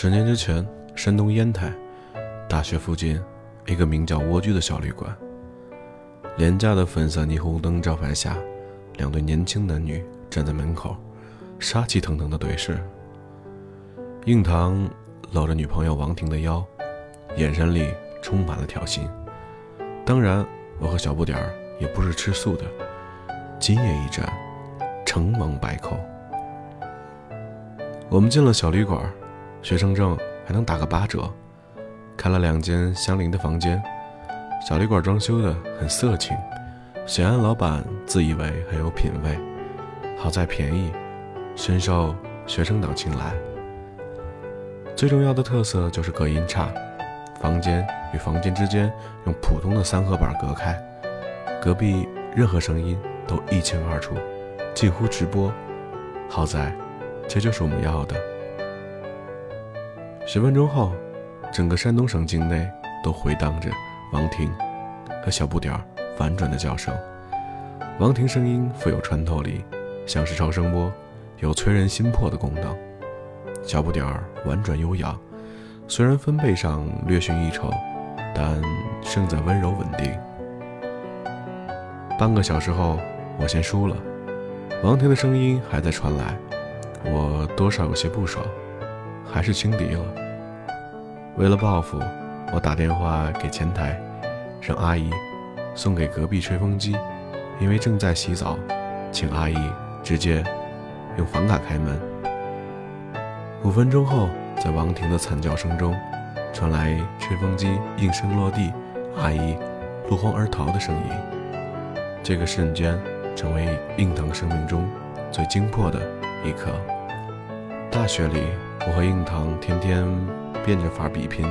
十年之前，山东烟台大学附近一个名叫“蜗居”的小旅馆，廉价的粉色霓虹灯招牌下，两对年轻男女站在门口，杀气腾腾的对视。硬糖搂着女朋友王婷的腰，眼神里充满了挑衅。当然，我和小不点儿也不是吃素的，今夜一战，成王败寇。我们进了小旅馆。学生证还能打个八折，开了两间相邻的房间，小旅馆装修的很色情，显然老板自以为很有品位，好在便宜，深受学生党青睐。最重要的特色就是隔音差，房间与房间之间用普通的三合板隔开，隔壁任何声音都一清二楚，近乎直播。好在，这就是我们要的。十分钟后，整个山东省境内都回荡着王婷和小不点儿婉转的叫声。王婷声音富有穿透力，像是超声波，有催人心魄的功能。小不点儿婉转悠扬，虽然分贝上略逊一筹，但胜在温柔稳定。半个小时后，我先输了，王婷的声音还在传来，我多少有些不爽。还是轻敌了。为了报复，我打电话给前台，让阿姨送给隔壁吹风机，因为正在洗澡，请阿姨直接用房卡开门。五分钟后，在王婷的惨叫声中，传来吹风机应声落地，阿姨落荒而逃的声音。这个瞬间成为应堂生命中最精迫的一刻。大学里。我和应堂天天变着法比拼，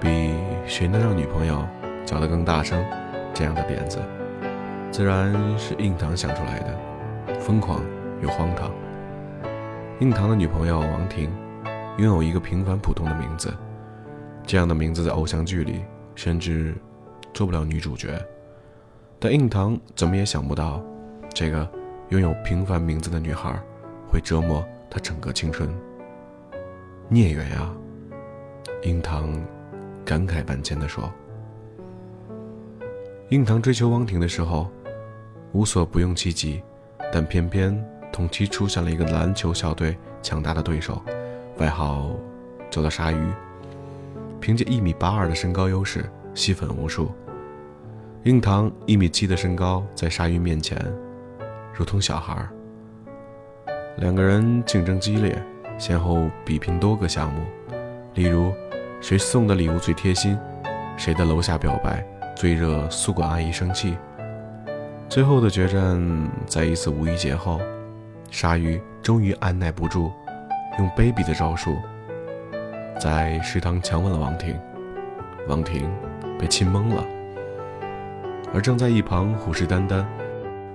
比谁能让女朋友叫得更大声，这样的点子，自然是应堂想出来的，疯狂又荒唐。应堂的女朋友王婷，拥有一个平凡普通的名字，这样的名字在偶像剧里甚至做不了女主角，但应堂怎么也想不到，这个拥有平凡名字的女孩，会折磨她整个青春。孽缘呀！樱堂感慨万千地说：“樱堂追求汪婷的时候，无所不用其极，但偏偏同期出现了一个篮球校队强大的对手，外号叫做鲨鱼。凭借一米八二的身高优势，吸粉无数。樱堂一米七的身高，在鲨鱼面前，如同小孩。两个人竞争激烈。”先后比拼多个项目，例如谁送的礼物最贴心，谁的楼下表白最惹宿管阿姨生气。最后的决战，在一次五一节后，鲨鱼终于按耐不住，用卑鄙的招数，在食堂强吻了王婷。王婷被亲懵了，而正在一旁虎视眈眈，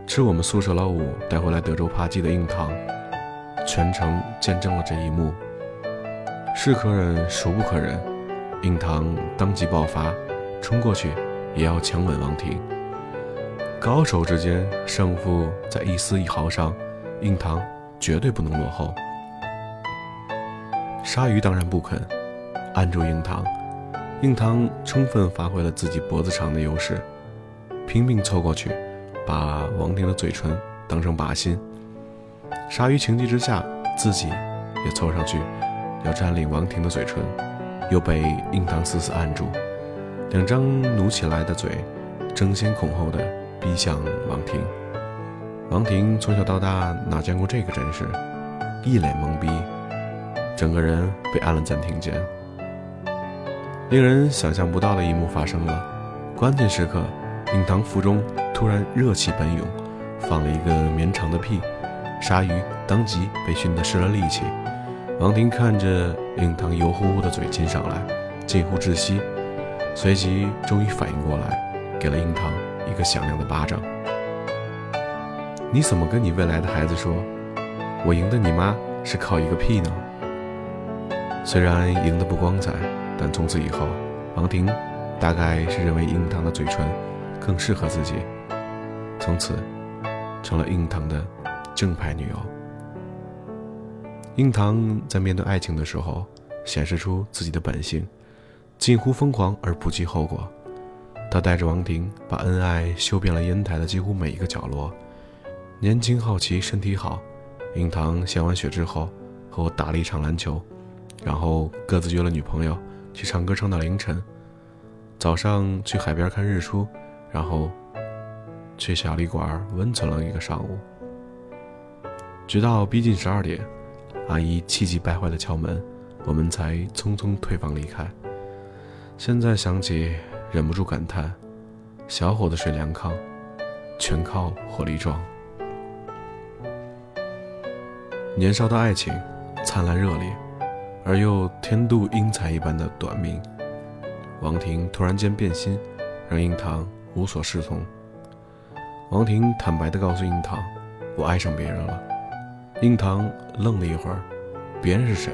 吃我们宿舍老五带回来德州扒鸡的硬糖。全程见证了这一幕，是可忍孰不可忍，印堂当即爆发，冲过去也要强吻王婷。高手之间，胜负在一丝一毫上，印堂绝对不能落后。鲨鱼当然不肯按住印堂，印堂充分发挥了自己脖子长的优势，拼命凑过去，把王婷的嘴唇当成靶心。鲨鱼情急之下，自己也凑上去，要占领王婷的嘴唇，又被硬糖死死按住，两张努起来的嘴，争先恐后的逼向王婷。王婷从小到大哪见过这个阵势，一脸懵逼，整个人被按了暂停键。令人想象不到的一幕发生了，关键时刻，印堂腹中突然热气奔涌，放了一个绵长的屁。鲨鱼当即被熏得失了力气，王婷看着令堂油乎乎的嘴亲上来，近乎窒息，随即终于反应过来，给了樱堂一个响亮的巴掌。你怎么跟你未来的孩子说，我赢的你妈是靠一个屁呢？虽然赢得不光彩，但从此以后，王婷大概是认为樱堂的嘴唇更适合自己，从此成了樱堂的。正牌女友，樱堂在面对爱情的时候，显示出自己的本性，近乎疯狂而不计后果。他带着王婷，把恩爱修遍了烟台的几乎每一个角落。年轻好奇，身体好。印堂献完血之后，和我打了一场篮球，然后各自约了女朋友去唱歌，唱到凌晨。早上去海边看日出，然后去小旅馆温存了一个上午。直到逼近十二点，阿姨气急败坏的敲门，我们才匆匆退房离开。现在想起，忍不住感叹：小伙子睡凉炕，全靠火力壮。年少的爱情，灿烂热烈，而又天妒英才一般的短命。王婷突然间变心，让印堂无所适从。王婷坦白地告诉印堂：“我爱上别人了。”印堂愣了一会儿：“别人是谁？”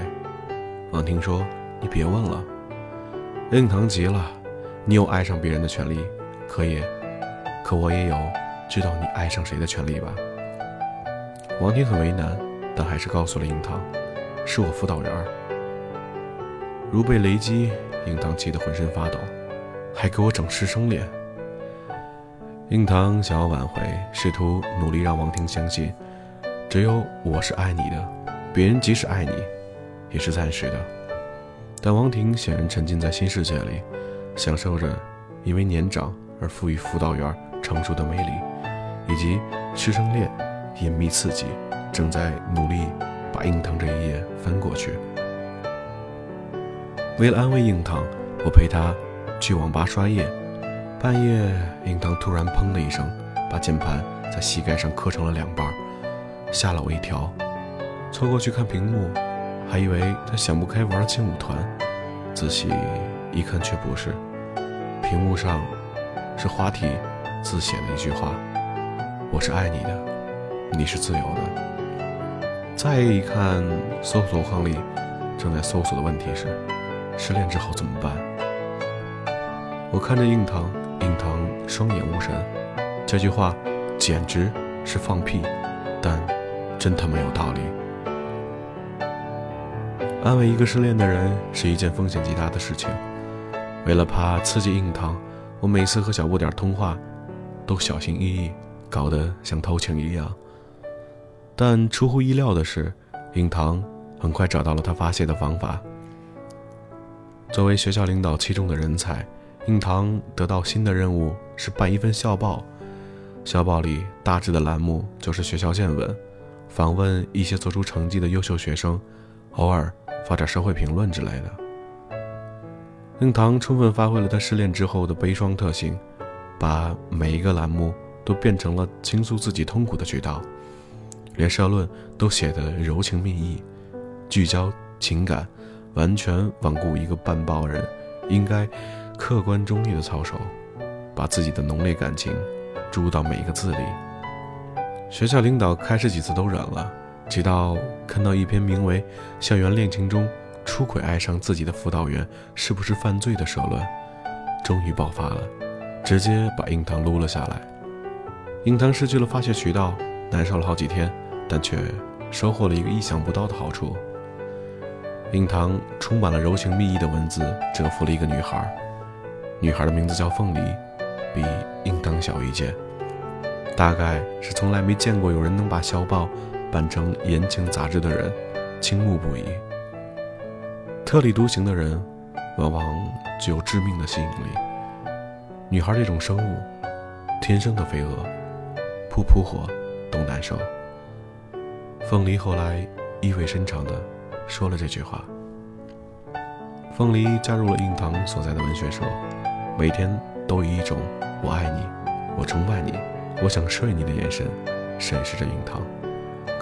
王婷说：“你别问了。”印堂急了：“你有爱上别人的权利，可以，可我也有知道你爱上谁的权利吧？”王婷很为难。但还是告诉了印堂，是我辅导员。如被雷击，印堂气得浑身发抖，还给我整师生脸。印堂想要挽回，试图努力让王婷相信，只有我是爱你的，别人即使爱你，也是暂时的。但王婷显然沉浸在新世界里，享受着因为年长而赋予辅导员成熟的魅力，以及师生恋隐秘刺激。正在努力把硬糖这一页翻过去。为了安慰硬糖，我陪他去网吧刷夜。半夜，硬糖突然砰的一声，把键盘在膝盖上磕成了两半，吓了我一跳。凑过去看屏幕，还以为他想不开玩了劲舞团，仔细一看却不是。屏幕上是花体字写的一句话：“我是爱你的，你是自由的。”再一看，搜索框里正在搜索的问题是：失恋之后怎么办？我看着硬糖，硬糖双眼无神。这句话简直是放屁，但真他妈有道理。安慰一个失恋的人是一件风险极大的事情。为了怕刺激硬糖，我每次和小不点通话都小心翼翼，搞得像偷情一样。但出乎意料的是，硬糖很快找到了他发泄的方法。作为学校领导器重的人才，硬糖得到新的任务是办一份校报。校报里大致的栏目就是学校见闻，访问一些做出成绩的优秀学生，偶尔发点社会评论之类的。令堂充分发挥了他失恋之后的悲伤特性，把每一个栏目都变成了倾诉自己痛苦的渠道。连社论都写得柔情蜜意，聚焦情感，完全罔顾一个半报人应该客观中立的操守，把自己的浓烈感情注入到每一个字里。学校领导开始几次都忍了，直到看到一篇名为《校园恋情中出轨爱上自己的辅导员是不是犯罪》的社论，终于爆发了，直接把印堂撸了下来。印堂失去了发泄渠道，难受了好几天。但却收获了一个意想不到的好处。印堂充满了柔情蜜意的文字，折服了一个女孩。女孩的名字叫凤梨，比印堂小一届。大概是从来没见过有人能把校报办成言情杂志的人，倾慕不已。特立独行的人，往往具有致命的吸引力。女孩这种生物，天生的飞蛾，扑扑火都难受。凤梨后来意味深长的说了这句话。凤梨加入了印堂所在的文学社，每天都以一种“我爱你，我崇拜你，我想睡你”的眼神审视着硬糖，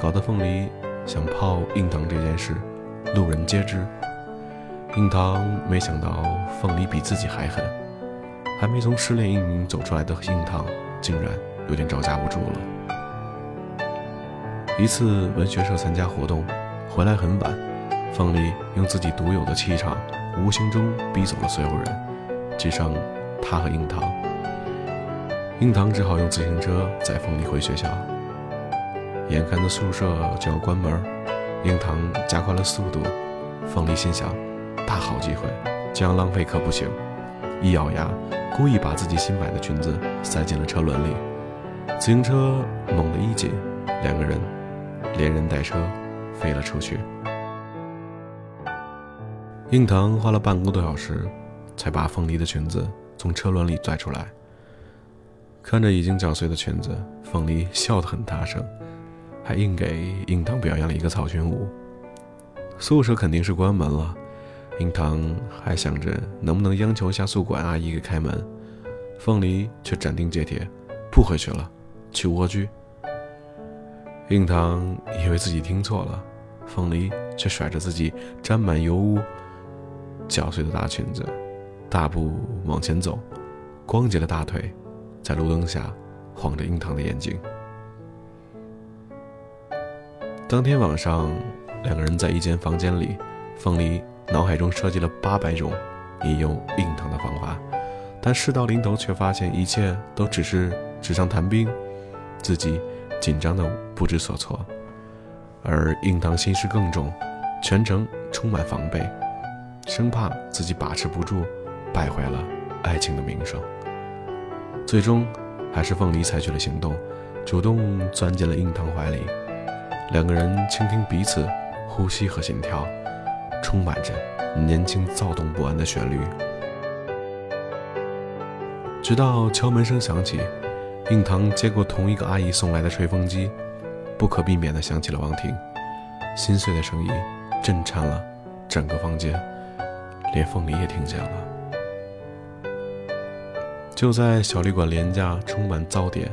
搞得凤梨想泡硬糖这件事路人皆知。硬糖没想到凤梨比自己还狠，还没从失恋阴影走出来的硬糖竟然有点招架不住了。一次文学社参加活动，回来很晚，凤梨用自己独有的气场，无形中逼走了所有人，只剩他和樱桃。硬糖只好用自行车载凤梨回学校。眼看着宿舍就要关门，硬糖加快了速度。凤梨心想：大好机会，这样浪费可不行。一咬牙，故意把自己新买的裙子塞进了车轮里。自行车猛地一紧，两个人连人带车飞了出去。印堂花了半个多小时，才把凤梨的裙子从车轮里拽出来。看着已经绞碎的裙子，凤梨笑得很大声，还硬给印堂表演了一个草裙舞。宿舍肯定是关门了，印堂还想着能不能央求下宿管阿姨给开门，凤梨却斩钉截铁，不回去了，去蜗居。印堂以为自己听错了，凤梨却甩着自己沾满油污、绞碎的大裙子，大步往前走，光洁的大腿。在路灯下晃着樱桃的眼睛。当天晚上，两个人在一间房间里，凤梨脑海中设计了八百种引诱樱桃的方法，但事到临头却发现一切都只是纸上谈兵，自己紧张的不知所措，而樱桃心事更重，全程充满防备，生怕自己把持不住，败坏了爱情的名声。最终，还是凤梨采取了行动，主动钻进了印堂怀里。两个人倾听彼此呼吸和心跳，充满着年轻躁动不安的旋律。直到敲门声响起，印堂接过同一个阿姨送来的吹风机，不可避免地想起了王婷，心碎的声音震颤了整个房间，连凤梨也听见了。就在小旅馆廉价、充满噪点、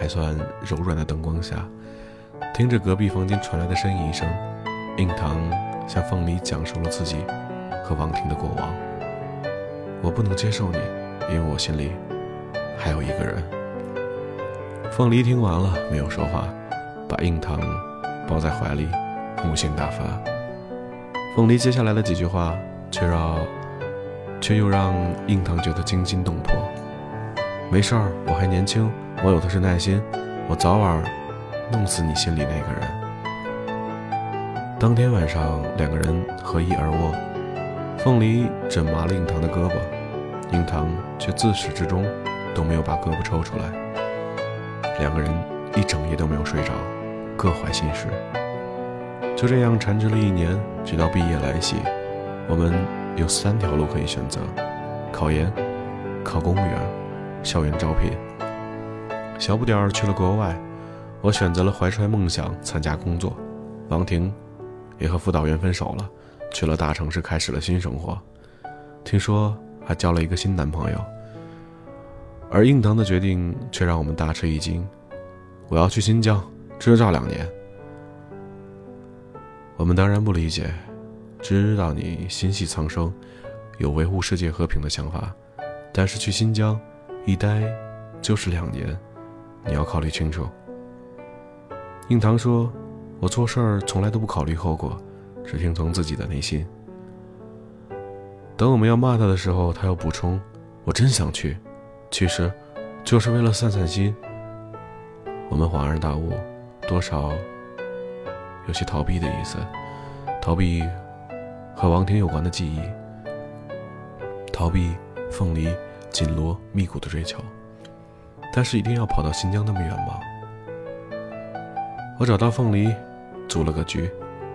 还算柔软的灯光下，听着隔壁房间传来的呻吟声，印堂向凤梨讲述了自己和王婷的过往。我不能接受你，因为我心里还有一个人。凤梨听完了，没有说话，把印堂抱在怀里，母性大发。凤梨接下来的几句话，却让，却又让印堂觉得惊心动魄。没事儿，我还年轻，我有的是耐心，我早晚弄死你心里那个人。当天晚上，两个人合衣而卧，凤梨枕麻了印堂的胳膊，印堂却自始至终都没有把胳膊抽出来。两个人一整夜都没有睡着，各怀心事。就这样缠着了一年，直到毕业来袭，我们有三条路可以选择：考研、考公务员。校园招聘，小不点儿去了国外，我选择了怀揣梦想参加工作。王婷也和辅导员分手了，去了大城市，开始了新生活。听说还交了一个新男朋友。而应堂的决定却让我们大吃一惊：我要去新疆支教两年。我们当然不理解，知道你心系苍生，有维护世界和平的想法，但是去新疆。一待就是两年，你要考虑清楚。印堂说：“我做事儿从来都不考虑后果，只听从自己的内心。”等我们要骂他的时候，他又补充：“我真想去，其实就是为了散散心。”我们恍然大悟，多少有些逃避的意思，逃避和王婷有关的记忆，逃避凤梨。紧锣密鼓的追求，但是一定要跑到新疆那么远吗？我找到凤梨，组了个局，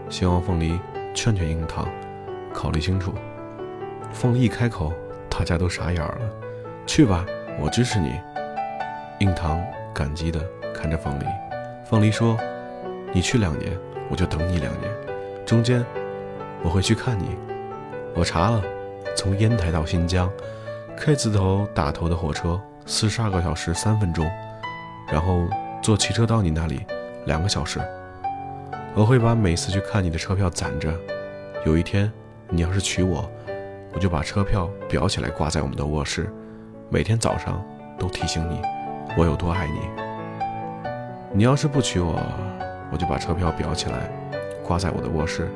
希望凤梨劝劝樱桃，考虑清楚。凤梨一开口，大家都傻眼了。去吧，我支持你。樱桃感激的看着凤梨。凤梨说：“你去两年，我就等你两年，中间我会去看你。”我查了，从烟台到新疆。K 字头打头的火车，四十二个小时三分钟，然后坐汽车到你那里，两个小时。我会把每次去看你的车票攒着，有一天你要是娶我，我就把车票裱起来挂在我们的卧室，每天早上都提醒你我有多爱你。你要是不娶我，我就把车票裱起来挂在我的卧室，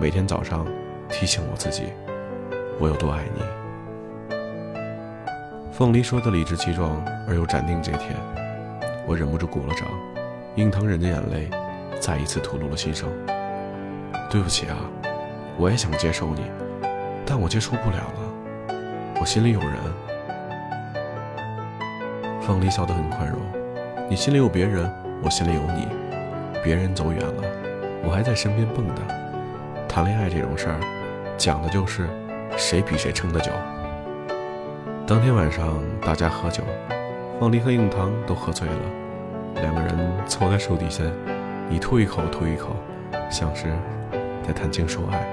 每天早上提醒我自己我有多爱你。凤梨说的理直气壮而又斩钉截铁，我忍不住鼓了掌。樱桃忍着眼泪，再一次吐露了心声：“对不起啊，我也想接受你，但我接受不了了，我心里有人。凤梨笑得很宽容，你心里有别人，我心里有你。别人走远了，我还在身边蹦跶。谈恋爱这种事儿，讲的就是谁比谁撑得久。当天晚上大家喝酒，凤梨和硬糖都喝醉了，两个人凑在树底下，你吐一口吐一口，像是在谈情说爱。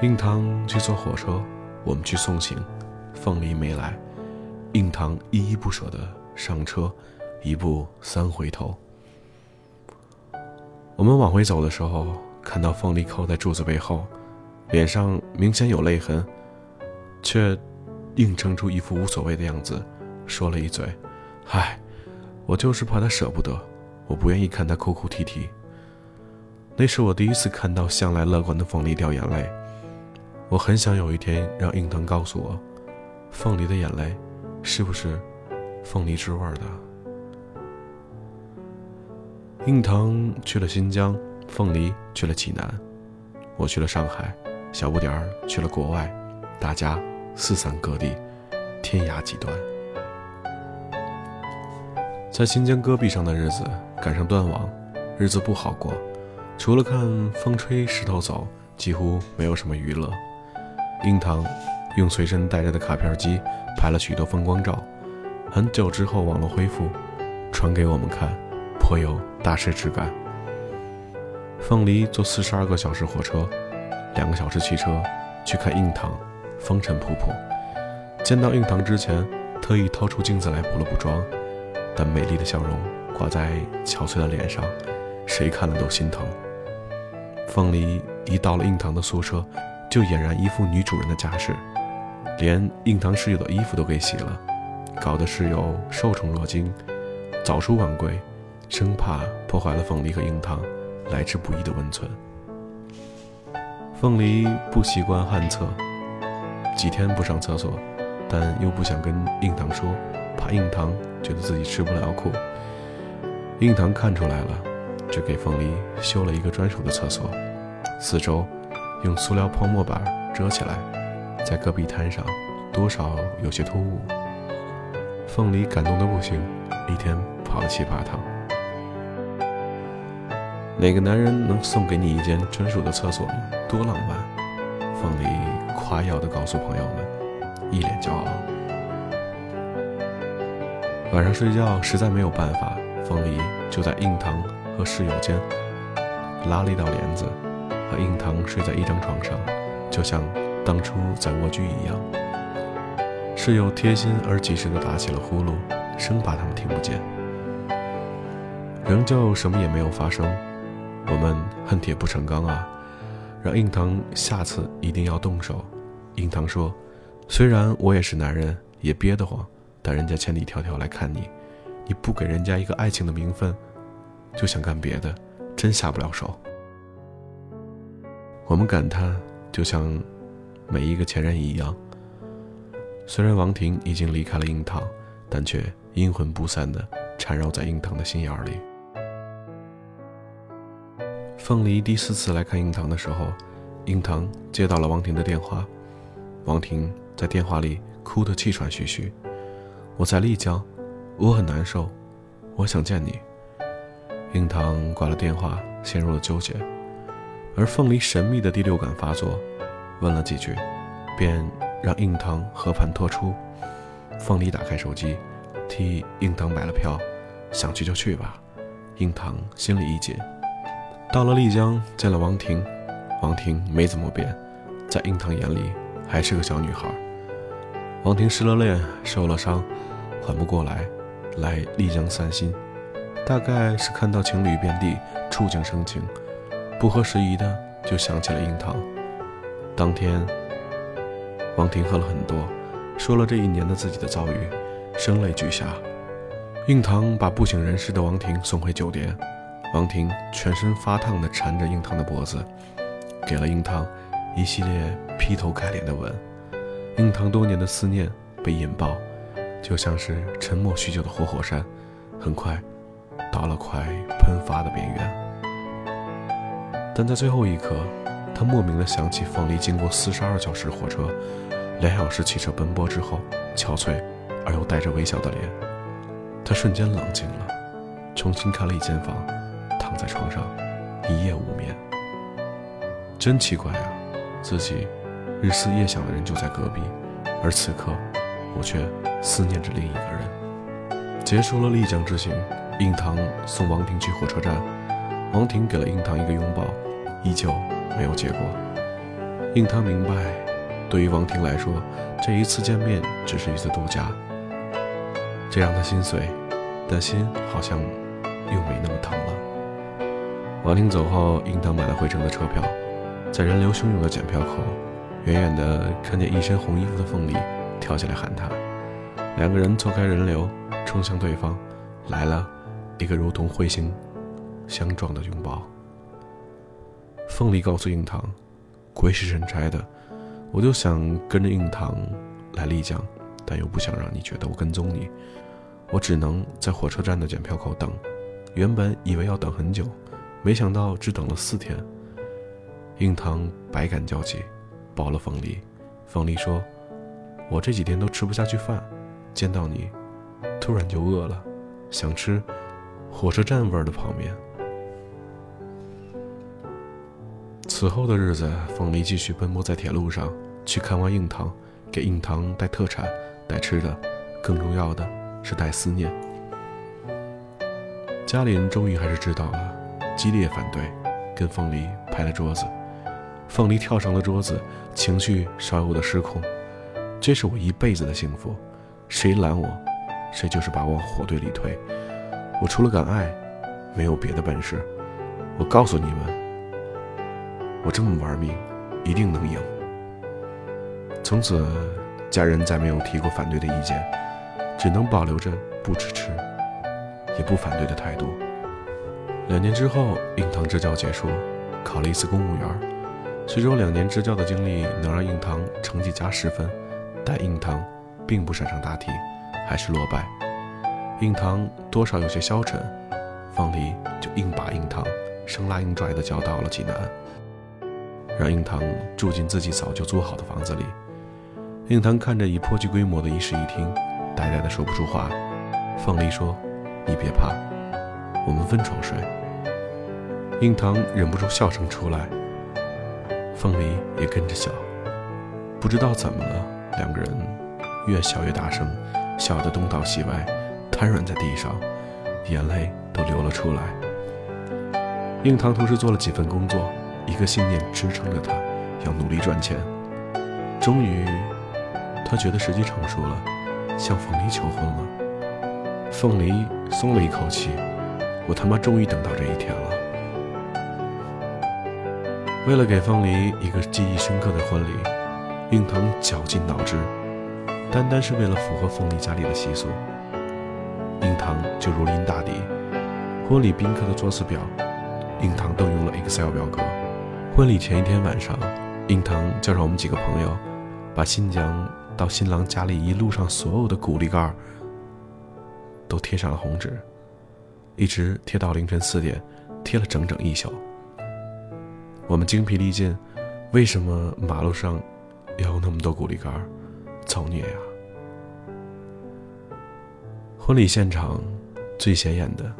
硬糖去坐火车，我们去送行，凤梨没来，硬糖依依不舍地上车，一步三回头。我们往回走的时候，看到凤梨靠在柱子背后，脸上明显有泪痕，却硬撑出一副无所谓的样子，说了一嘴：“唉，我就是怕他舍不得，我不愿意看他哭哭啼啼。”那是我第一次看到向来乐观的凤梨掉眼泪。我很想有一天让硬糖告诉我，凤梨的眼泪是不是凤梨之味的？硬糖去了新疆，凤梨去了济南，我去了上海，小不点儿去了国外，大家四散各地，天涯极端。在新疆戈壁上的日子赶上断网，日子不好过，除了看风吹石头走，几乎没有什么娱乐。硬糖用随身带着的卡片机拍了许多风光照，很久之后网络恢复，传给我们看，颇有大师之感。凤梨坐四十二个小时火车，两个小时汽车去看硬糖，风尘仆仆。见到硬糖之前，特意掏出镜子来补了补妆，但美丽的笑容挂在憔悴的脸上，谁看了都心疼。凤梨一到了硬糖的宿舍。就俨然一副女主人的架势，连硬糖室友的衣服都给洗了，搞得室友受宠若惊，早出晚归，生怕破坏了凤梨和硬糖来之不易的温存。凤梨不习惯旱厕，几天不上厕所，但又不想跟硬糖说，怕硬糖觉得自己吃不了苦。硬糖看出来了，就给凤梨修了一个专属的厕所，四周。用塑料泡沫板遮起来，在戈壁滩上，多少有些突兀。凤梨感动的不行，一天跑了七八趟。哪个男人能送给你一间专属的厕所呢？多浪漫！凤梨夸耀地告诉朋友们，一脸骄傲。晚上睡觉实在没有办法，凤梨就在硬糖和室友间拉了一道帘子。和硬糖睡在一张床上，就像当初在蜗居一样。室友贴心而及时地打起了呼噜，生怕他们听不见。仍旧什么也没有发生。我们恨铁不成钢啊！让硬糖下次一定要动手。硬糖说：“虽然我也是男人，也憋得慌，但人家千里迢迢来看你，你不给人家一个爱情的名分，就想干别的，真下不了手。”我们感叹，就像每一个前任一样。虽然王婷已经离开了樱桃，但却阴魂不散地缠绕在樱桃的心眼里。凤梨第四次来看樱桃的时候，樱桃接到了王婷的电话。王婷在电话里哭得气喘吁吁：“我在丽江，我很难受，我想见你。”樱桃挂了电话，陷入了纠结。而凤梨神秘的第六感发作，问了几句，便让硬糖和盘托出。凤梨打开手机，替硬糖买了票，想去就去吧。硬糖心里一紧。到了丽江，见了王婷，王婷没怎么变，在硬糖眼里还是个小女孩。王婷失了恋，受了伤，缓不过来，来丽江散心，大概是看到情侣遍地，触景生情。不合时宜的，就想起了樱桃。当天，王婷喝了很多，说了这一年的自己的遭遇，声泪俱下。樱桃把不省人事的王婷送回酒店，王婷全身发烫的缠着樱桃的脖子，给了樱桃一系列劈头盖脸的吻。樱桃多年的思念被引爆，就像是沉默许久的活火山，很快到了快喷发的边缘。但在最后一刻，他莫名的想起凤梨经过四十二小时火车、两小时汽车奔波之后，憔悴而又带着微笑的脸。他瞬间冷静了，重新看了一间房，躺在床上，一夜无眠。真奇怪啊，自己日思夜想的人就在隔壁，而此刻我却思念着另一个人。结束了丽江之行，印堂送王婷去火车站，王婷给了印堂一个拥抱，依旧没有结果。印堂明白，对于王婷来说，这一次见面只是一次度假，这让他心碎，但心好像又没那么疼了。王婷走后，印堂买了回程的车票。在人流汹涌的检票口，远远地看见一身红衣服的凤梨跳起来喊他。两个人错开人流，冲向对方，来了一个如同彗星相撞的拥抱。凤梨告诉印堂：“鬼使神差的，我就想跟着印堂来丽江，但又不想让你觉得我跟踪你，我只能在火车站的检票口等。原本以为要等很久，没想到只等了四天。”硬糖百感交集，抱了凤梨。凤梨说：“我这几天都吃不下去饭，见到你，突然就饿了，想吃火车站味儿的泡面。”此后的日子，凤梨继续奔波在铁路上，去看望硬糖，给硬糖带特产、带吃的，更重要的是带思念。家里人终于还是知道了，激烈反对，跟凤梨拍了桌子。凤梨跳上了桌子，情绪稍有的失控。这是我一辈子的幸福，谁拦我，谁就是把我往火堆里推。我除了敢爱，没有别的本事。我告诉你们，我这么玩命，一定能赢。从此，家人再没有提过反对的意见，只能保留着不支持，也不反对的态度。两年之后，印堂支教结束，考了一次公务员。虽说两年支教的经历能让印堂成绩加十分，但印堂并不擅长答题，还是落败。印堂多少有些消沉，方黎就硬把印堂生拉硬拽的叫到了济南，让印堂住进自己早就租好的房子里。印堂看着已颇具规模的一室一厅，呆呆的说不出话。方黎说：“你别怕，我们分床睡。”印堂忍不住笑声出来。凤梨也跟着笑，不知道怎么了，两个人越笑越大声，笑得东倒西歪，瘫软在地上，眼泪都流了出来。印堂同时做了几份工作，一个信念支撑着他，要努力赚钱。终于，他觉得时机成熟了，向凤梨求婚了。凤梨松了一口气，我他妈终于等到这一天了。为了给凤梨一个记忆深刻的婚礼，印堂绞尽脑汁，单单是为了符合凤梨家里的习俗，印堂就如临大敌。婚礼宾客的座次表，印堂都用了 Excel 表格。婚礼前一天晚上，印堂叫上我们几个朋友，把新娘到新郎家里一路上所有的鼓励盖都贴上了红纸，一直贴到凌晨四点，贴了整整一宿。我们精疲力尽，为什么马路上要有那么多鼓励杆？造孽呀！婚礼现场最显眼的，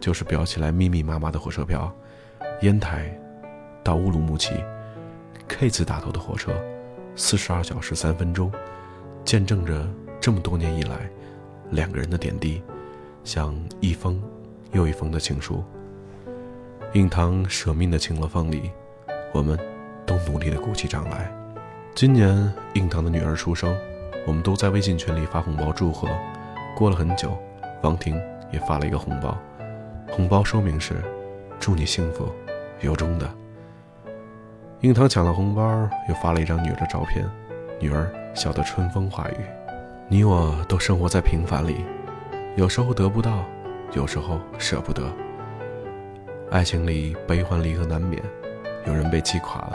就是裱起来密密麻麻的火车票，烟台到乌鲁木齐 K 字打头的火车，四十二小时三分钟，见证着这么多年以来两个人的点滴，像一封又一封的情书。印堂舍命的请了凤梨，我们都努力的鼓起掌来。今年印堂的女儿出生，我们都在微信群里发红包祝贺。过了很久，王婷也发了一个红包，红包说明是祝你幸福，由衷的。印堂抢了红包，又发了一张女儿的照片，女儿笑得春风化雨。你我都生活在平凡里，有时候得不到，有时候舍不得。爱情里悲欢离合难免，有人被击垮了，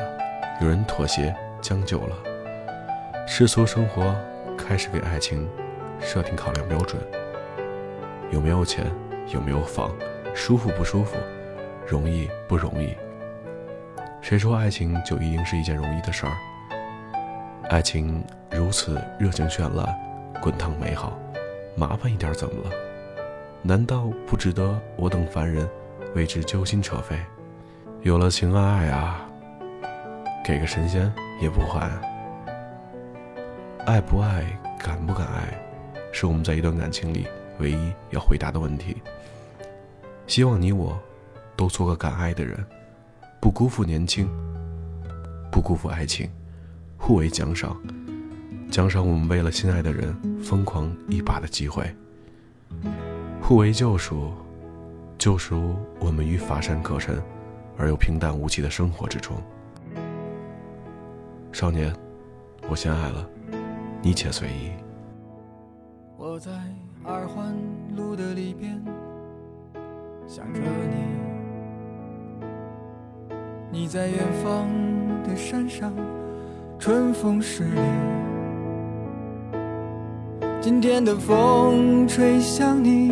有人妥协将就了。世俗生活开始给爱情设定考量标准：有没有钱，有没有房，舒服不舒服，容易不容易。谁说爱情就一定是一件容易的事儿？爱情如此热情绚烂，滚烫美好，麻烦一点怎么了？难道不值得我等凡人为之揪心扯肺？有了情啊爱啊，给个神仙也不换。爱不爱，敢不敢爱，是我们在一段感情里唯一要回答的问题。希望你我都做个敢爱的人。不辜负年轻，不辜负爱情，互为奖赏，奖赏我们为了心爱的人疯狂一把的机会；互为救赎，救赎我们于乏善可陈而又平淡无奇的生活之中。少年，我先爱了，你且随意。我在二环路的里边想着你。你在远方的山上，春风十里。今天的风吹向你，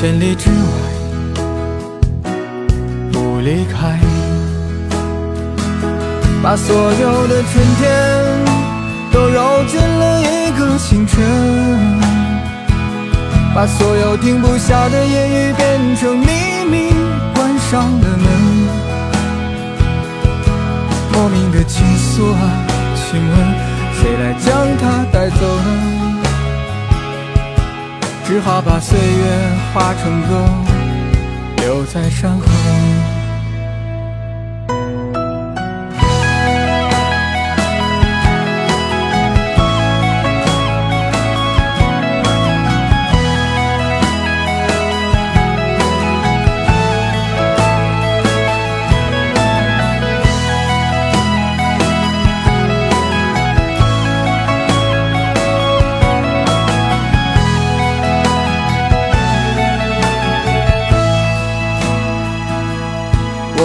千里之外不离开，把所有的春天都揉进了一个清晨。把所有停不下的言语变成秘密，关上了门。莫名的情愫啊，请问谁来将它带走呢？只好把岁月化成歌，留在山河。